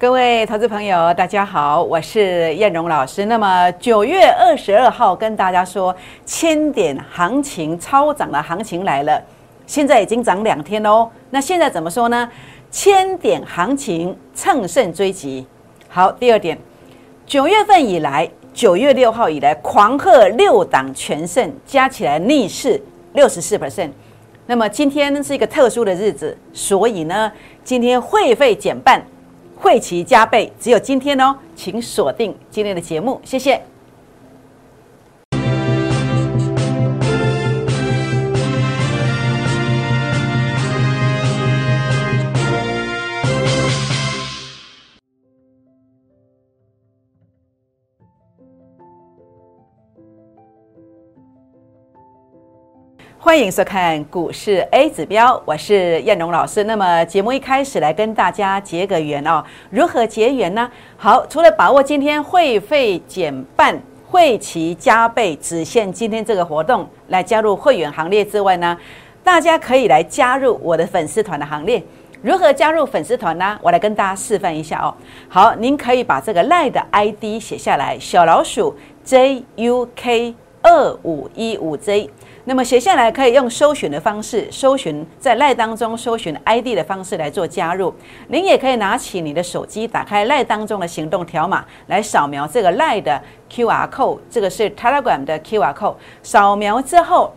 各位投资朋友，大家好，我是燕荣老师。那么九月二十二号跟大家说，千点行情超涨的行情来了，现在已经涨两天喽。那现在怎么说呢？千点行情乘胜追击。好，第二点，九月份以来，九月六号以来狂贺六档全胜，加起来逆势六十四 percent。那么今天是一个特殊的日子，所以呢，今天会费减半。会期加倍，只有今天哦，请锁定今天的节目，谢谢。欢迎收看股市 A 指标，我是燕荣老师。那么节目一开始来跟大家结个缘哦，如何结缘呢？好，除了把握今天会费减半、会期加倍，只限今天这个活动来加入会员行列之外呢，大家可以来加入我的粉丝团的行列。如何加入粉丝团呢？我来跟大家示范一下哦。好，您可以把这个赖的 ID 写下来，小老鼠 JUK 二五一五 J。那么写下来可以用搜寻的方式，搜寻在赖当中搜寻 ID 的方式来做加入。您也可以拿起你的手机，打开赖当中的行动条码，来扫描这个赖的 QR code，这个是 Telegram 的 QR code。扫描之后，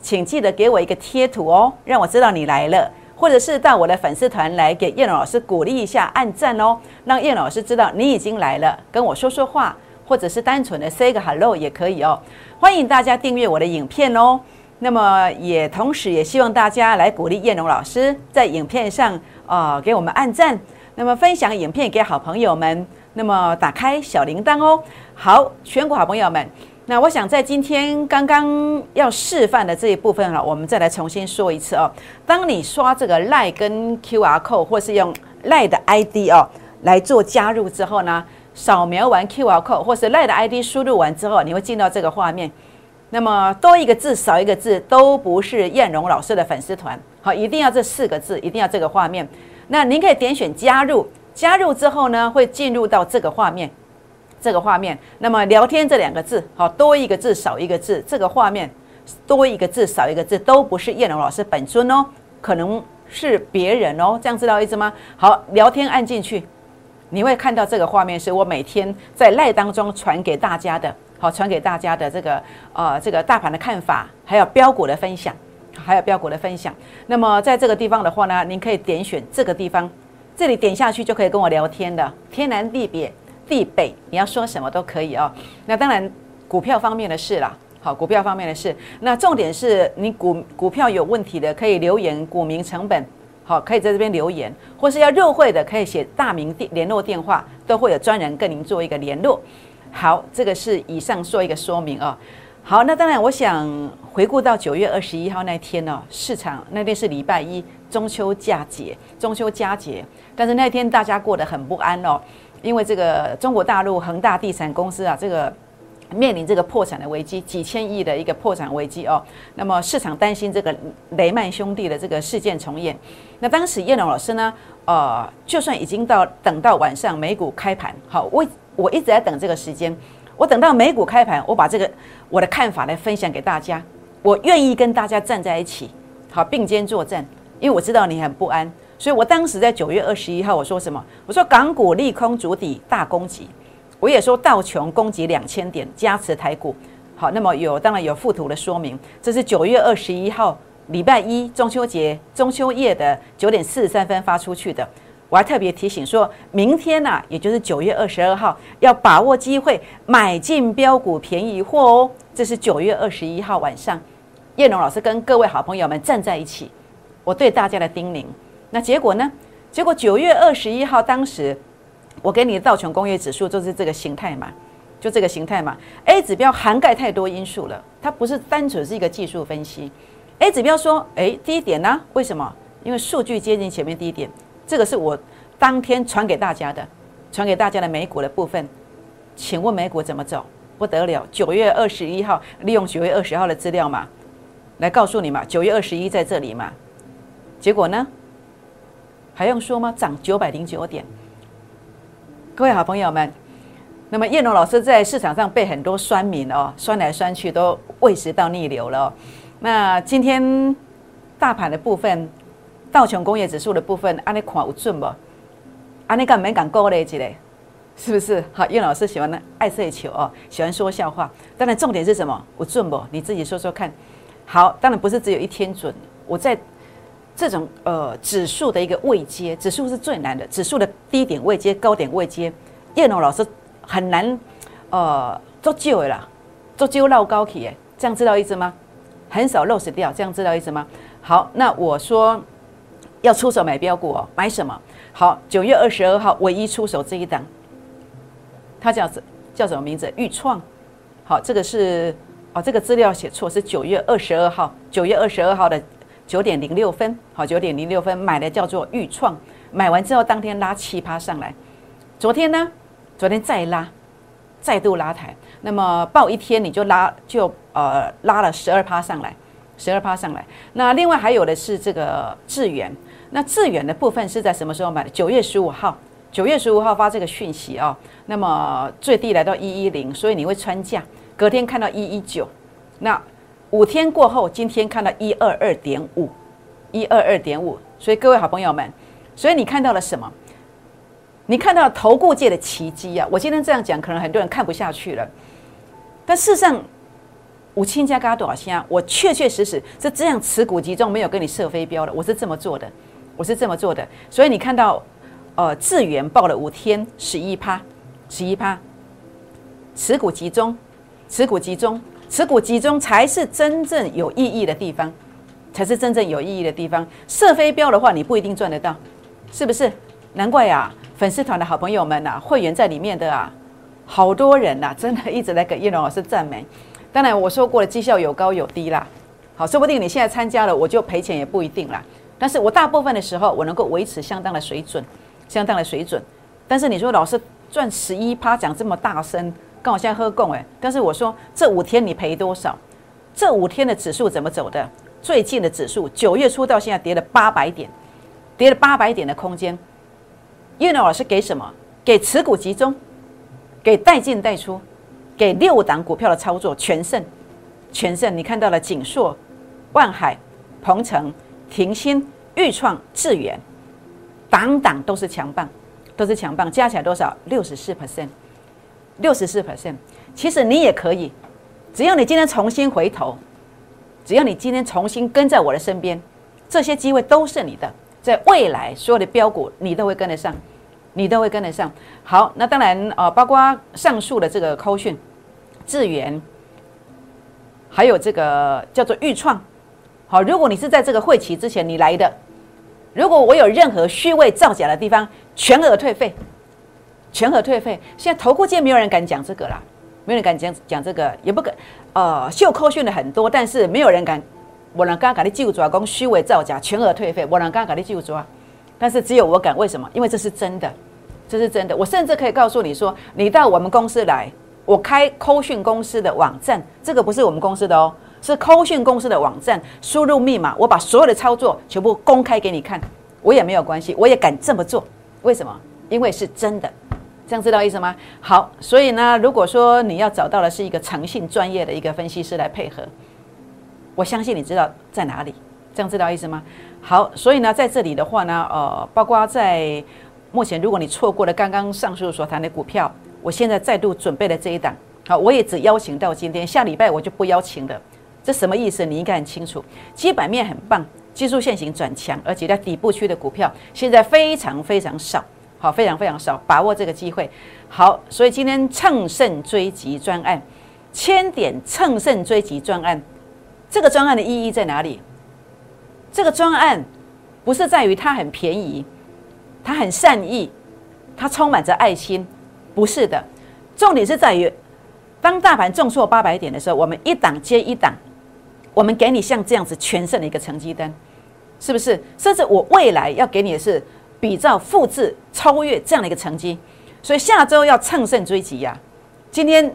请记得给我一个贴图哦，让我知道你来了，或者是到我的粉丝团来给叶老师鼓励一下，按赞哦，让叶老师知道你已经来了，跟我说说话。或者是单纯的 say 个 hello 也可以哦，欢迎大家订阅我的影片哦。那么也同时也希望大家来鼓励燕龙老师在影片上啊给我们按赞，那么分享影片给好朋友们，那么打开小铃铛哦。好，全国好朋友们，那我想在今天刚刚要示范的这一部分了，我们再来重新说一次哦。当你刷这个赖跟 QR code 或是用赖的 ID 哦来做加入之后呢？扫描完 QR code 或是 Line 的 ID 输入完之后，你会进到这个画面。那么多一个字少一个字都不是燕荣老师的粉丝团。好，一定要这四个字，一定要这个画面。那您可以点选加入，加入之后呢，会进入到这个画面，这个画面。那么聊天这两个字，好，多一个字少一个字，这个画面多一个字少一个字都不是燕荣老师本尊哦，可能是别人哦，这样知道意思吗？好，聊天按进去。你会看到这个画面，是我每天在赖当中传给大家的，好传给大家的这个呃这个大盘的看法，还有标股的分享，还有标股的分享。那么在这个地方的话呢，您可以点选这个地方，这里点下去就可以跟我聊天的，天南地北地北，你要说什么都可以哦。那当然股票方面的事啦，好股票方面的事。那重点是你股股票有问题的，可以留言股民成本。好，可以在这边留言，或是要入会的，可以写大名、电联络电话，都会有专人跟您做一个联络。好，这个是以上做一个说明哦。好，那当然，我想回顾到九月二十一号那天呢，市场那天是礼拜一，中秋佳节，中秋佳节，但是那天大家过得很不安哦，因为这个中国大陆恒大地产公司啊，这个。面临这个破产的危机，几千亿的一个破产危机哦。那么市场担心这个雷曼兄弟的这个事件重演。那当时叶龙老师呢，呃，就算已经到等到晚上美股开盘，好，我我一直在等这个时间。我等到美股开盘，我把这个我的看法来分享给大家。我愿意跟大家站在一起，好并肩作战，因为我知道你很不安。所以我当时在九月二十一号我说什么？我说港股利空主底大攻击。我也说道琼攻击两千点加持台股，好，那么有当然有附图的说明，这是九月二十一号礼拜一中秋节中秋夜的九点四十三分发出去的。我还特别提醒说，明天呐，也就是九月二十二号，要把握机会买进标股便宜货哦。这是九月二十一号晚上，叶龙老师跟各位好朋友们站在一起，我对大家的叮咛。那结果呢？结果九月二十一号当时。我给你的道琼工业指数就是这个形态嘛，就这个形态嘛。A 指标涵盖太多因素了，它不是单纯是一个技术分析。A 指标说，哎，低点呢？为什么？因为数据接近前面低点，这个是我当天传给大家的，传给大家的美股的部分。请问美股怎么走？不得了！九月二十一号，利用九月二十号的资料嘛，来告诉你嘛，九月二十一在这里嘛。结果呢？还用说吗？涨九百零九点。各位好朋友们，那么叶龙老师在市场上被很多酸民哦酸来酸去，都胃食道逆流了。那今天大盘的部分，道琼工业指数的部分，安尼看有准不？安尼敢没敢高嘞？一嘞？是不是？好，叶老师喜欢呢爱色球哦，喜欢说笑话。当然，重点是什么？有准不？你自己说说看。好，当然不是只有一天准。我在这种呃指数的一个位阶，指数是最难的。指数的低点位阶、高点位阶，叶龙老师很难呃做旧的啦，做旧绕高起诶，这样知道意思吗？很少漏死掉，这样知道意思吗？好，那我说要出手买标股哦，买什么？好，九月二十二号唯一出手这一档。它叫叫什么名字？豫创，好，这个是哦，这个资料写错，是九月二十二号，九月二十二号的九点零六分，好，九点零六分买的叫做豫创，买完之后当天拉七趴上来，昨天呢，昨天再拉，再度拉抬，那么报一天你就拉就呃拉了十二趴上来，十二趴上来，那另外还有的是这个智远，那智远的部分是在什么时候买的？九月十五号。九月十五号发这个讯息啊，那么最低来到一一零，所以你会穿价，隔天看到一一九，那五天过后，今天看到一二二点五，一二二点五，所以各位好朋友们，所以你看到了什么？你看到了投顾界的奇迹啊！我今天这样讲，可能很多人看不下去了，但事实上，五千加加多少钱啊？我确确实实是这样持股集中，没有跟你设飞镖的，我是这么做的，我是这么做的，所以你看到。呃，智源报了五天十一趴，十一趴，持股集中，持股集中，持股集中才是真正有意义的地方，才是真正有意义的地方。射飞镖的话，你不一定赚得到，是不是？难怪呀，粉丝团的好朋友们呐，会员在里面的啊，好多人呐，真的一直在给叶龙老师赞美。当然我说过了，绩效有高有低啦，好，说不定你现在参加了，我就赔钱也不一定啦。但是我大部分的时候，我能够维持相当的水准。相当的水准，但是你说老师赚十一趴讲这么大声，跟我现在喝供哎，但是我说这五天你赔多少？这五天的指数怎么走的？最近的指数九月初到现在跌了八百点，跌了八百点的空间。叶老老师给什么？给持股集中，给带进带出，给六档股票的操作全胜，全胜。你看到了锦硕、万海、鹏程、停鑫、豫创、智远。档档都是强棒，都是强棒，加起来多少？六十四 percent，六十四 percent。其实你也可以，只要你今天重新回头，只要你今天重新跟在我的身边，这些机会都是你的。在未来所有的标股，你都会跟得上，你都会跟得上。好，那当然呃，包括上述的这个扣讯、智源，还有这个叫做预创。好，如果你是在这个会期之前你来的。如果我有任何虚伪造假的地方，全额退费，全额退费。现在投顾界没有人敢讲这个啦，没有人敢讲讲这个，也不敢。呃，秀扣训的很多，但是没有人敢。我能刚刚给你记住啊，讲虚伪造假，全额退费。我能刚刚给你记住啊，但是只有我敢。为什么？因为这是真的，这是真的。我甚至可以告诉你说，你到我们公司来，我开扣讯公司的网站，这个不是我们公司的哦。是扣讯公司的网站，输入密码，我把所有的操作全部公开给你看，我也没有关系，我也敢这么做。为什么？因为是真的，这样知道意思吗？好，所以呢，如果说你要找到的是一个诚信专业的一个分析师来配合，我相信你知道在哪里，这样知道意思吗？好，所以呢，在这里的话呢，呃，包括在目前，如果你错过了刚刚上述所谈的股票，我现在再度准备了这一档，好，我也只邀请到今天，下礼拜我就不邀请了。这什么意思？你应该很清楚。基本面很棒，技术线型转强，而且在底部区的股票现在非常非常少，好，非常非常少，把握这个机会。好，所以今天乘胜追击专案，千点乘胜追击专案，这个专案的意义在哪里？这个专案不是在于它很便宜，它很善意，它充满着爱心，不是的。重点是在于，当大盘重挫八百点的时候，我们一档接一档。我们给你像这样子全胜的一个成绩单，是不是？甚至我未来要给你的是比照、复制、超越这样的一个成绩。所以下周要乘胜追击呀！今天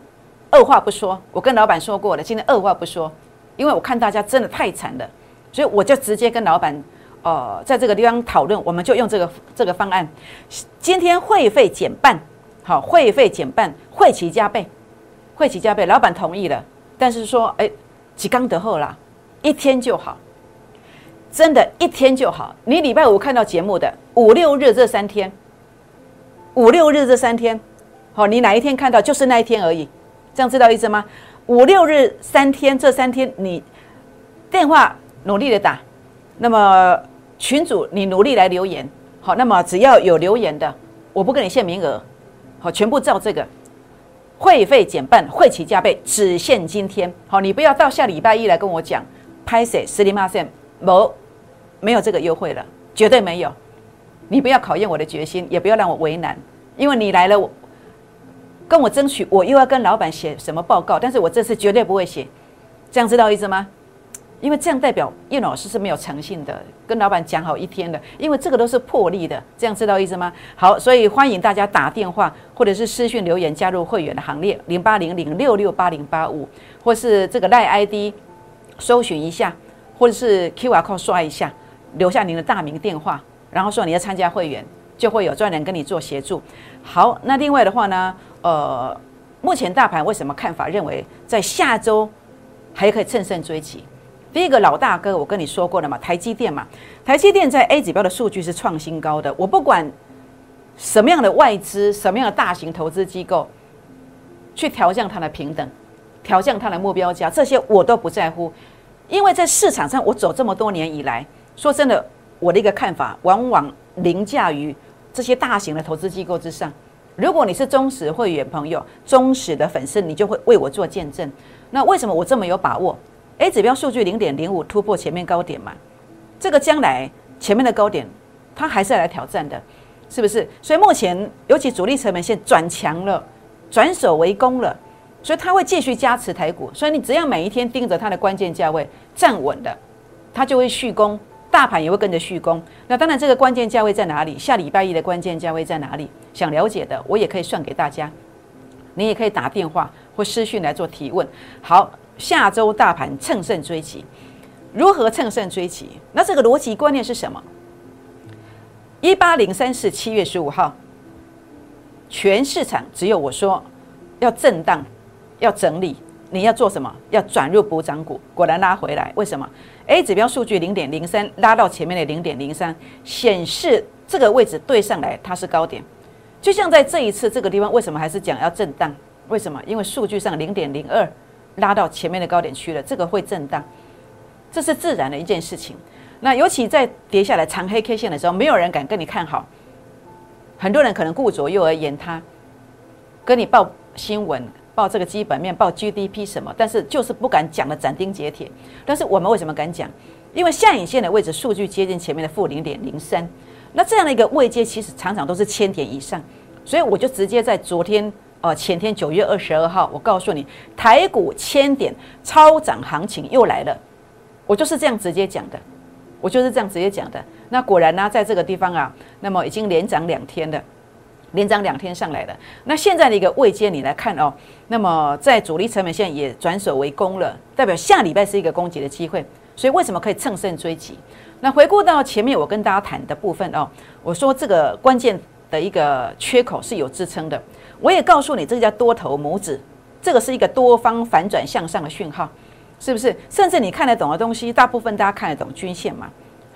二话不说，我跟老板说过了。今天二话不说，因为我看大家真的太惨了，所以我就直接跟老板，呃，在这个地方讨论，我们就用这个这个方案。今天会费减半，好，会费减半，会期加倍，会期加倍，老板同意了，但是说，哎，几刚得后啦，一天就好，真的，一天就好。你礼拜五看到节目的，五六日这三天，五六日这三天，好，你哪一天看到就是那一天而已，这样知道意思吗？五六日三天，这三天你电话努力的打，那么群主你努力来留言，好，那么只要有留言的，我不跟你限名额。好，全部照这个，会费减半，会期加倍，只限今天。好，你不要到下礼拜一来跟我讲，拍谁十零八线，没没有这个优惠了，绝对没有。你不要考验我的决心，也不要让我为难，因为你来了，我跟我争取，我又要跟老板写什么报告，但是我这次绝对不会写，这样知道意思吗？因为这样代表叶老师是没有诚信的，跟老板讲好一天的，因为这个都是破例的，这样知道意思吗？好，所以欢迎大家打电话或者是私讯留言加入会员的行列，零八零零六六八零八五，或是这个赖 ID 搜寻一下，或者是 QR code 刷一下，留下您的大名电话，然后说你要参加会员，就会有专人跟你做协助。好，那另外的话呢，呃，目前大盘为什么看法认为在下周还可以乘胜追击？第一个老大哥，我跟你说过了嘛，台积电嘛，台积电在 A 指标的数据是创新高的。我不管什么样的外资、什么样的大型投资机构去调降它的平等、调降它的目标价，这些我都不在乎，因为在市场上我走这么多年以来，说真的，我的一个看法往往凌驾于这些大型的投资机构之上。如果你是忠实会员朋友、忠实的粉丝，你就会为我做见证。那为什么我这么有把握？A 指标数据零点零五突破前面高点嘛？这个将来前面的高点，它还是要来挑战的，是不是？所以目前尤其主力成本线转强了，转守为攻了，所以它会继续加持台股。所以你只要每一天盯着它的关键价位站稳的，它就会续攻，大盘也会跟着续攻。那当然，这个关键价位在哪里？下礼拜一的关键价位在哪里？想了解的，我也可以算给大家，你也可以打电话或私讯来做提问。好。下周大盘乘胜追击，如何乘胜追击？那这个逻辑观念是什么？一八零三四七月十五号，全市场只有我说要震荡，要整理，你要做什么？要转入补涨股，果然拉回来。为什么？A 指标数据零点零三拉到前面的零点零三，显示这个位置对上来它是高点。就像在这一次这个地方，为什么还是讲要震荡？为什么？因为数据上零点零二。拉到前面的高点区了，这个会震荡，这是自然的一件事情。那尤其在跌下来长黑 K 线的时候，没有人敢跟你看好，很多人可能顾左右而言他，跟你报新闻、报这个基本面、报 GDP 什么，但是就是不敢讲的斩钉截铁。但是我们为什么敢讲？因为下影线的位置数据接近前面的负零点零三，那这样的一个位阶其实常常都是千点以上，所以我就直接在昨天。哦，前天九月二十二号，我告诉你，台股千点超涨行情又来了，我就是这样直接讲的，我就是这样直接讲的。那果然呢，在这个地方啊，那么已经连涨两天了，连涨两天上来了。那现在的一个位阶，你来看哦，那么在主力成本线也转守为攻了，代表下礼拜是一个攻击的机会。所以为什么可以乘胜追击？那回顾到前面我跟大家谈的部分哦，我说这个关键的一个缺口是有支撑的。我也告诉你，这叫多头拇指，这个是一个多方反转向上的讯号，是不是？甚至你看得懂的东西，大部分大家看得懂均线嘛？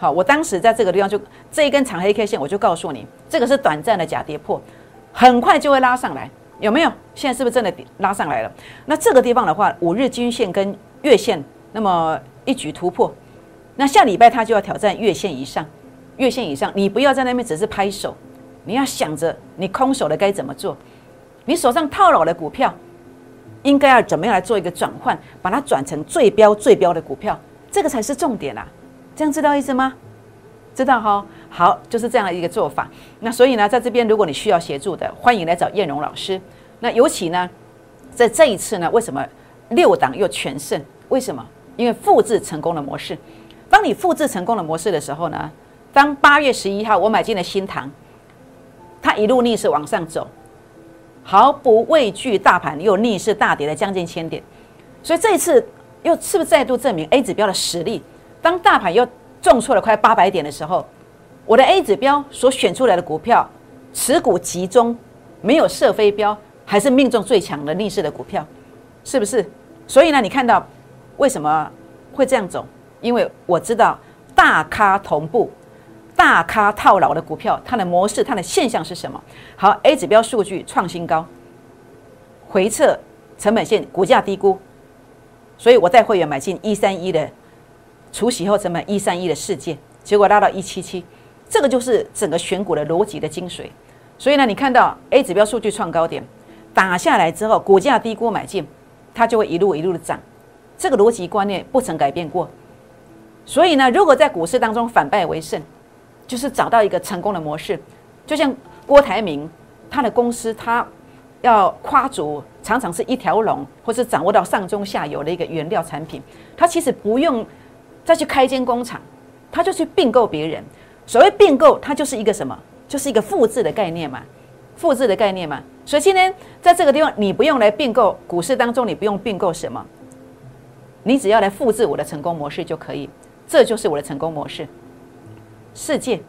好，我当时在这个地方就这一根长黑 K 线，我就告诉你，这个是短暂的假跌破，很快就会拉上来，有没有？现在是不是真的拉上来了？那这个地方的话，五日均线跟月线，那么一举突破，那下礼拜它就要挑战月线以上，月线以上，你不要在那边只是拍手，你要想着你空手的该怎么做。你手上套牢的股票，应该要怎么样来做一个转换，把它转成最标最标的股票，这个才是重点啊！这样知道意思吗？知道哈？好，就是这样的一个做法。那所以呢，在这边如果你需要协助的，欢迎来找燕荣老师。那尤其呢，在这一次呢，为什么六档又全胜？为什么？因为复制成功的模式。当你复制成功的模式的时候呢，当八月十一号我买进了新塘，它一路逆势往上走。毫不畏惧大盘又逆势大跌了将近千点，所以这一次又是不是再度证明 A 指标的实力？当大盘又重挫了快八百点的时候，我的 A 指标所选出来的股票持股集中，没有射飞镖，还是命中最强的逆势的股票，是不是？所以呢，你看到为什么会这样走？因为我知道大咖同步、大咖套牢的股票，它的模式、它的现象是什么？好，A 指标数据创新高，回撤成本线，股价低估，所以我带会员买进一三一的除息后成本一三一的事件，结果拉到一七七，这个就是整个选股的逻辑的精髓。所以呢，你看到 A 指标数据创高点打下来之后，股价低估买进。它就会一路一路的涨，这个逻辑观念不曾改变过。所以呢，如果在股市当中反败为胜，就是找到一个成功的模式。就像郭台铭，他的公司他要跨足，常常是一条龙，或是掌握到上中下游的一个原料产品，他其实不用再去开一间工厂，他就去并购别人。所谓并购，它就是一个什么？就是一个复制的概念嘛。复制的概念嘛，所以今天在这个地方，你不用来并购股市当中，你不用并购什么，你只要来复制我的成功模式就可以，这就是我的成功模式。世界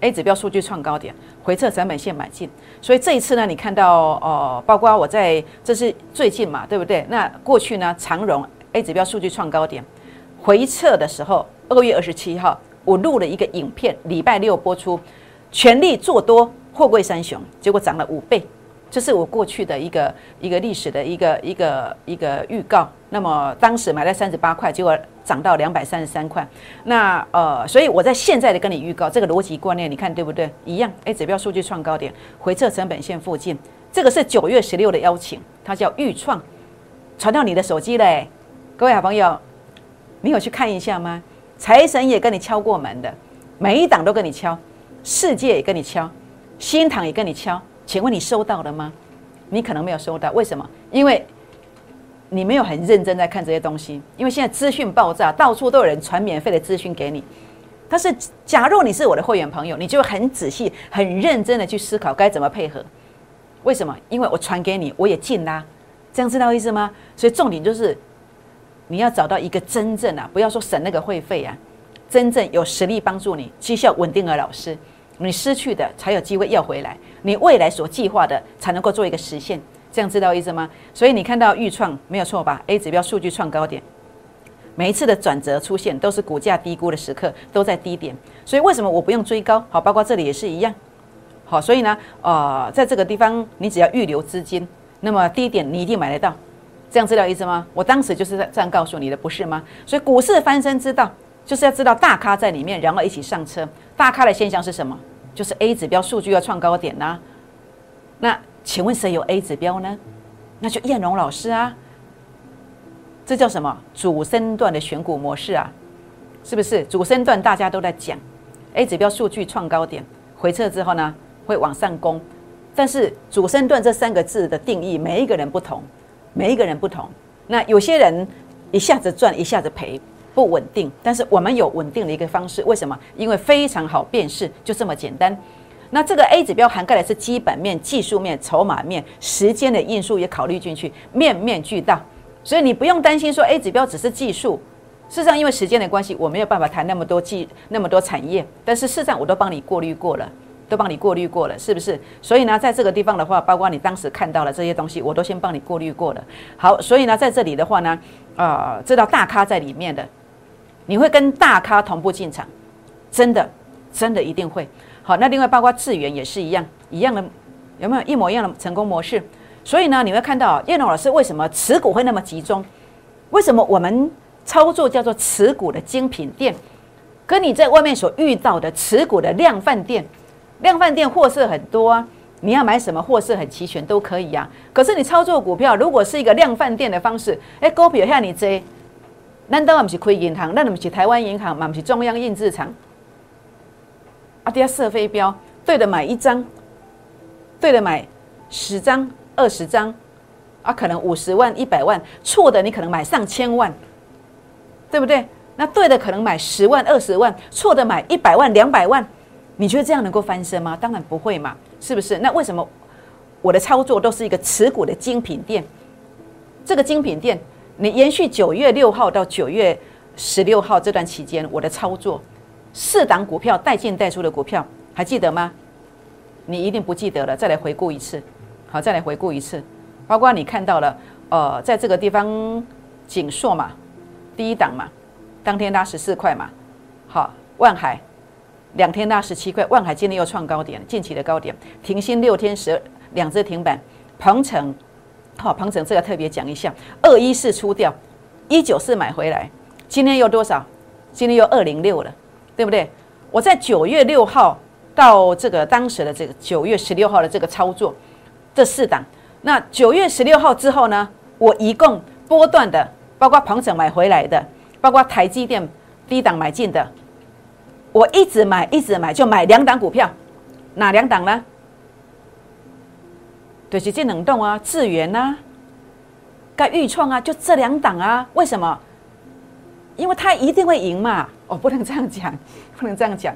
A 指标数据创高点，回撤成本线买进，所以这一次呢，你看到哦，包括我在这是最近嘛，对不对？那过去呢，长荣 A 指标数据创高点，回撤的时候，二月二十七号，我录了一个影片，礼拜六播出，全力做多。货柜三雄，结果涨了五倍，这是我过去的一个一个历史的一个一个一个预告。那么当时买在三十八块，结果涨到两百三十三块。那呃，所以我在现在的跟你预告这个逻辑观念，你看对不对？一样。A 指标数据创高点，回撤成本线附近，这个是九月十六的邀请，它叫预创，传到你的手机嘞。各位好朋友，你有去看一下吗？财神也跟你敲过门的，每一档都跟你敲，世界也跟你敲。新塘也跟你敲，请问你收到了吗？你可能没有收到，为什么？因为你没有很认真在看这些东西。因为现在资讯爆炸，到处都有人传免费的资讯给你。但是，假如你是我的会员朋友，你就很仔细、很认真的去思考该怎么配合。为什么？因为我传给你，我也进啦，这样知道意思吗？所以重点就是你要找到一个真正啊，不要说省那个会费啊，真正有实力帮助你、绩效稳定的老师。你失去的才有机会要回来，你未来所计划的才能够做一个实现，这样知道意思吗？所以你看到预创没有错吧？A 指标数据创高点，每一次的转折出现都是股价低估的时刻，都在低点。所以为什么我不用追高？好，包括这里也是一样。好，所以呢，呃，在这个地方你只要预留资金，那么低点你一定买得到，这样知道意思吗？我当时就是这样告诉你的，不是吗？所以股市翻身之道。就是要知道大咖在里面，然后一起上车。大咖的现象是什么？就是 A 指标数据要创高点呐。那请问谁有 A 指标呢？那就燕荣老师啊。这叫什么？主升段的选股模式啊，是不是？主升段大家都在讲 A 指标数据创高点，回撤之后呢会往上攻。但是主升段这三个字的定义，每一个人不同，每一个人不同。那有些人一下子赚，一下子赔。不稳定，但是我们有稳定的一个方式，为什么？因为非常好辨识，就这么简单。那这个 A 指标涵盖的是基本面、技术面、筹码面、时间的因素也考虑进去，面面俱到。所以你不用担心说 A 指标只是技术。事实上，因为时间的关系，我没有办法谈那么多技、那么多产业。但是事实上，我都帮你过滤过了，都帮你过滤过了，是不是？所以呢，在这个地方的话，包括你当时看到了这些东西，我都先帮你过滤过了。好，所以呢，在这里的话呢，啊，知道大咖在里面的。你会跟大咖同步进场，真的，真的一定会好。那另外包括智源也是一样，一样的，有没有一模一样的成功模式？所以呢，你会看到叶龙老师为什么持股会那么集中？为什么我们操作叫做持股的精品店，跟你在外面所遇到的持股的量贩店，量贩店货色很多啊，你要买什么货色很齐全都可以呀。可是你操作股票，如果是一个量贩店的方式，哎，股票像你这。难道我们是开银行？那我们是台湾银行嘛？不是中央印制厂？啊，底下射飞镖，对的买一张，对的买十张、二十张，啊，可能五十万、一百万，错的你可能买上千万，对不对？那对的可能买十万、二十万，错的买一百万、两百万，你觉得这样能够翻身吗？当然不会嘛，是不是？那为什么我的操作都是一个持股的精品店？这个精品店。你延续九月六号到九月十六号这段期间，我的操作四档股票带进带出的股票，还记得吗？你一定不记得了，再来回顾一次。好，再来回顾一次，包括你看到了，呃，在这个地方锦硕嘛，第一档嘛，当天拉十四块嘛，好，万海两天拉十七块，万海今天又创高点，近期的高点，停薪六天十两只停板，鹏程，好，鹏程这个特别讲一下，二一四出掉，一九四买回来，今天又多少？今天又二零六了，对不对？我在九月六号到这个当时的这个九月十六号的这个操作，这四档，那九月十六号之后呢，我一共波段的，包括鹏程买回来的，包括台积电低档买进的，我一直买一直买，就买两档股票，哪两档呢？就是这冷冻啊，智源啊，该预创啊，就这两档啊，为什么？因为他一定会赢嘛，我不能这样讲，不能这样讲，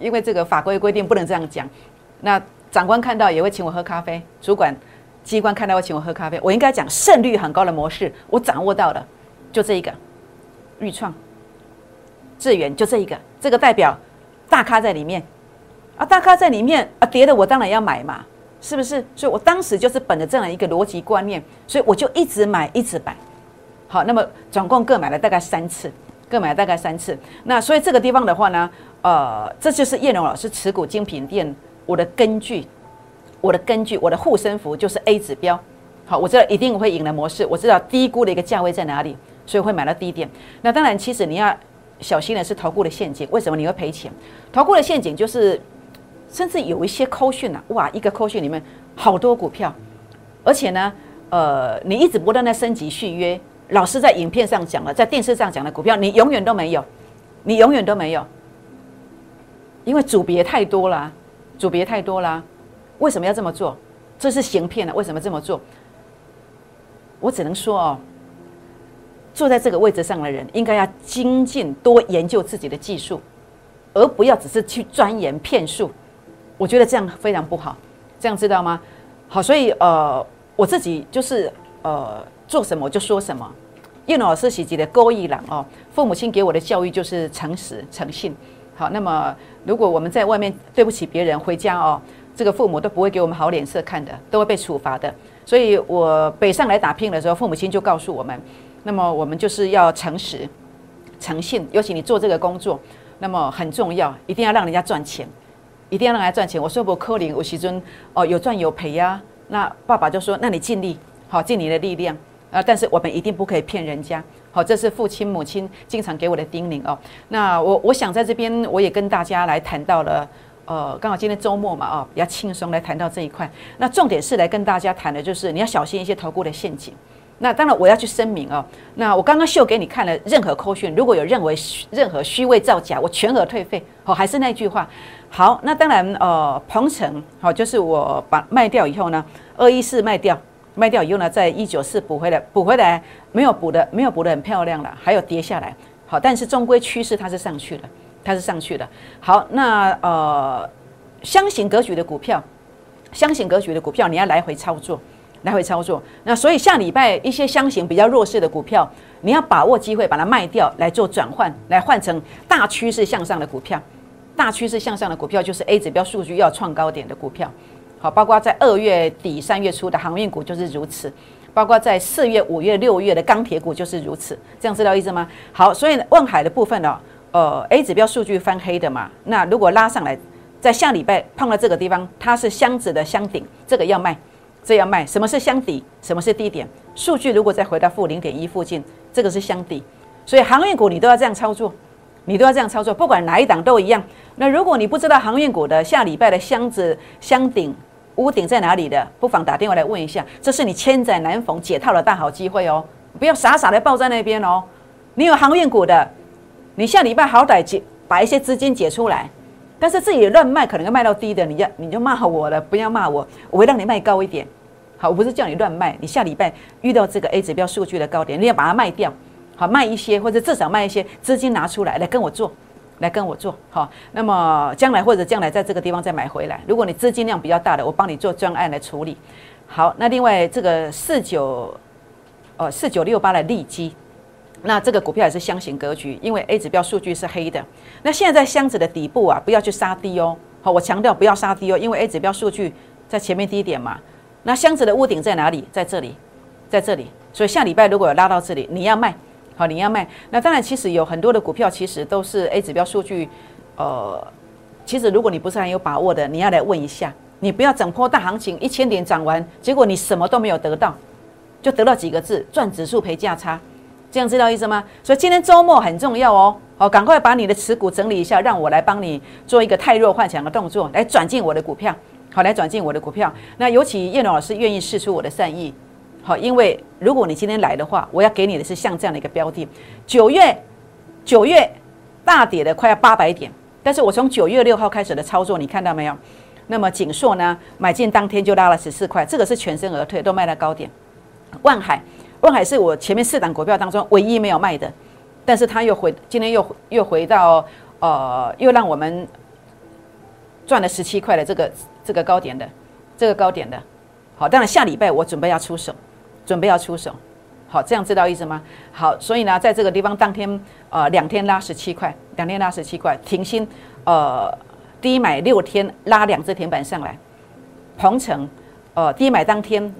因为这个法规规定不能这样讲。那长官看到也会请我喝咖啡，主管机关看到会请我喝咖啡。我应该讲胜率很高的模式，我掌握到了，就这一个，豫创、智源就这一个，这个代表大咖在里面啊，大咖在里面啊，跌的我当然要买嘛，是不是？所以我当时就是本着这样一个逻辑观念，所以我就一直买，一直买。好，那么总共各买了大概三次，各买了大概三次。那所以这个地方的话呢，呃，这就是叶龙老师持股精品店我的根据，我的根据，我的护身符就是 A 指标。好，我知道一定会赢的模式，我知道低估的一个价位在哪里，所以会买到低点。那当然，其实你要小心的是投顾的陷阱。为什么你会赔钱？投顾的陷阱就是，甚至有一些扣讯啊，哇，一个扣讯里面好多股票，而且呢，呃，你一直不断的升级续约。老师在影片上讲了，在电视上讲的股票，你永远都没有，你永远都没有，因为组别太多了，组别太多了，为什么要这么做？这是行骗了，为什么这么做？我只能说哦，坐在这个位置上的人，应该要精进，多研究自己的技术，而不要只是去钻研骗术。我觉得这样非常不好，这样知道吗？好，所以呃，我自己就是呃。做什么就说什么，叶老师喜极的勾一郎哦，父母亲给我的教育就是诚实诚信。好，那么如果我们在外面对不起别人，回家哦，这个父母都不会给我们好脸色看的，都会被处罚的。所以我北上来打拼的时候，父母亲就告诉我们，那么我们就是要诚实、诚信，尤其你做这个工作，那么很重要，一定要让人家赚钱，一定要让人家赚钱。我说不科林，我其中哦有赚有赔呀。那爸爸就说，那你尽力，好尽你的力量。啊！但是我们一定不可以骗人家，好，这是父亲母亲经常给我的叮咛哦。那我我想在这边我也跟大家来谈到了，呃，刚好今天周末嘛，哦，比较轻松来谈到这一块。那重点是来跟大家谈的就是你要小心一些投顾的陷阱。那当然我要去声明哦，那我刚刚秀给你看了任何扣讯，如果有认为任何虚伪造假，我全额退费。好，还是那句话，好，那当然呃，鹏程好，就是我把卖掉以后呢，二一四卖掉。卖掉以后呢，在一九四补回来，补回来没有补的，没有补的很漂亮了，还有跌下来。好，但是终归趋势它是上去了，它是上去了。好，那呃，箱型格局的股票，箱型格局的股票，你要来回操作，来回操作。那所以下礼拜一些箱型比较弱势的股票，你要把握机会把它卖掉，来做转换，来换成大趋势向上的股票。大趋势向上的股票就是 A 指标数据要创高点的股票。好，包括在二月底三月初的航运股就是如此，包括在四月、五月、六月的钢铁股就是如此，这样知道意思吗？好，所以望海的部分呢，呃，A 指标数据翻黑的嘛，那如果拉上来，在下礼拜碰到这个地方，它是箱子的箱顶，这个要卖，这样卖。什么是箱底？什么是低点？数据如果再回到负零点一附近，这个是箱底，所以航运股你都要这样操作，你都要这样操作，不管哪一档都一样。那如果你不知道航运股的下礼拜的箱子箱顶，屋顶在哪里的？不妨打电话来问一下，这是你千载难逢解套的大好机会哦！不要傻傻的抱在那边哦。你有航运股的，你下礼拜好歹解把一些资金解出来，但是自己乱卖，可能要卖到低的，你要你就骂我了，不要骂我，我会让你卖高一点。好，我不是叫你乱卖，你下礼拜遇到这个 A 指标数据的高点，你要把它卖掉，好卖一些，或者至少卖一些资金拿出来来跟我做。来跟我做好，那么将来或者将来在这个地方再买回来。如果你资金量比较大的，我帮你做专案来处理。好，那另外这个四九，呃四九六八的利基，那这个股票也是箱型格局，因为 A 指标数据是黑的。那现在在箱子的底部啊，不要去杀低哦。好，我强调不要杀低哦，因为 A 指标数据在前面低点嘛，那箱子的屋顶在哪里？在这里，在这里。所以下礼拜如果有拉到这里，你要卖，好，你要卖。那当然，其实有很多的股票其实都是 A 指标数据，呃，其实如果你不是很有把握的，你要来问一下。你不要整波大行情一千点涨完，结果你什么都没有得到，就得到几个字：赚指数赔价差。这样知道意思吗？所以今天周末很重要哦，好，赶快把你的持股整理一下，让我来帮你做一个太弱幻想的动作，来转进我的股票，好，来转进我的股票。那尤其叶龙老师愿意试出我的善意，好，因为如果你今天来的话，我要给你的是像这样的一个标的。九月九月大跌的快要八百点，但是我从九月六号开始的操作，你看到没有？那么锦硕呢，买进当天就拉了十四块，这个是全身而退，都卖到高点。万海。万海是我前面四档股票当中唯一没有卖的，但是它又回今天又又回到呃，又让我们赚了十七块的这个这个高点的这个高点的，好，当然下礼拜我准备要出手，准备要出手，好，这样知道意思吗？好，所以呢，在这个地方当天呃两天拉十七块，两天拉十七块，停薪呃低买六天拉两只停板上来，鹏程呃低买当天。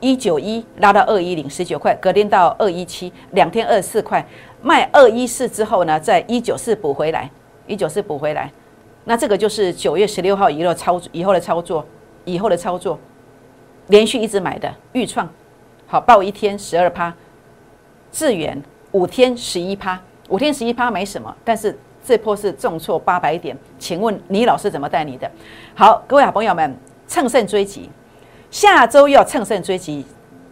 一九一拉到二一零十九块，隔天到二一七，两天二十四块，卖二一四之后呢，在一九四补回来，一九四补回来，那这个就是九月十六号以后操以后的操作，以后的操作，连续一直买的预创，好报一天十二趴，智远五天十一趴，五天十一趴没什么，但是这波是重挫八百点，请问你老师怎么带你的？好，各位好朋友们，乘胜追击。下周要乘胜追击，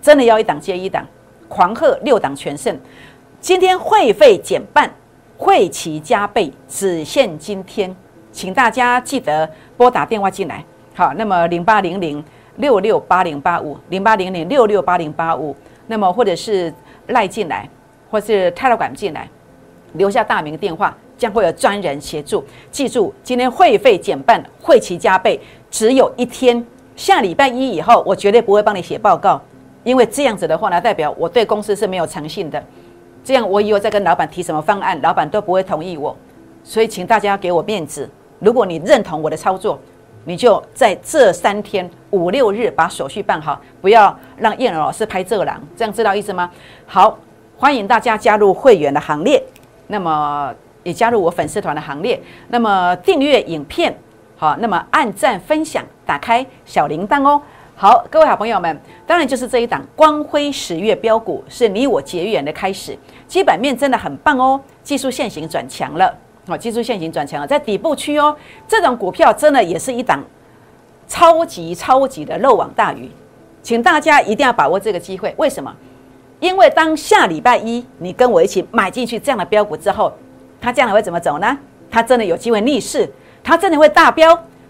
真的要一档接一档，狂贺六档全胜。今天会费减半，会期加倍，只限今天，请大家记得拨打电话进来。好，那么零八零零六六八零八五，零八零零六六八零八五，那么或者是赖进来，或是泰勒管进来，留下大名电话，将会有专人协助。记住，今天会费减半，会期加倍，只有一天。下礼拜一以后，我绝对不会帮你写报告，因为这样子的话呢，代表我对公司是没有诚信的。这样我以后再跟老板提什么方案，老板都不会同意我。所以，请大家给我面子。如果你认同我的操作，你就在这三天五六日把手续办好，不要让燕儿老师拍这狼。这样知道意思吗？好，欢迎大家加入会员的行列，那么也加入我粉丝团的行列，那么订阅影片。好，那么按赞、分享、打开小铃铛哦。好，各位好朋友们，当然就是这一档光辉十月标股，是你我结缘的开始。基本面真的很棒哦，技术线型转强了。好，技术线型转强了，在底部区哦。这种股票真的也是一档超级超级的漏网大鱼，请大家一定要把握这个机会。为什么？因为当下礼拜一你跟我一起买进去这样的标股之后，它将来会怎么走呢？它真的有机会逆势。它真的会大飙，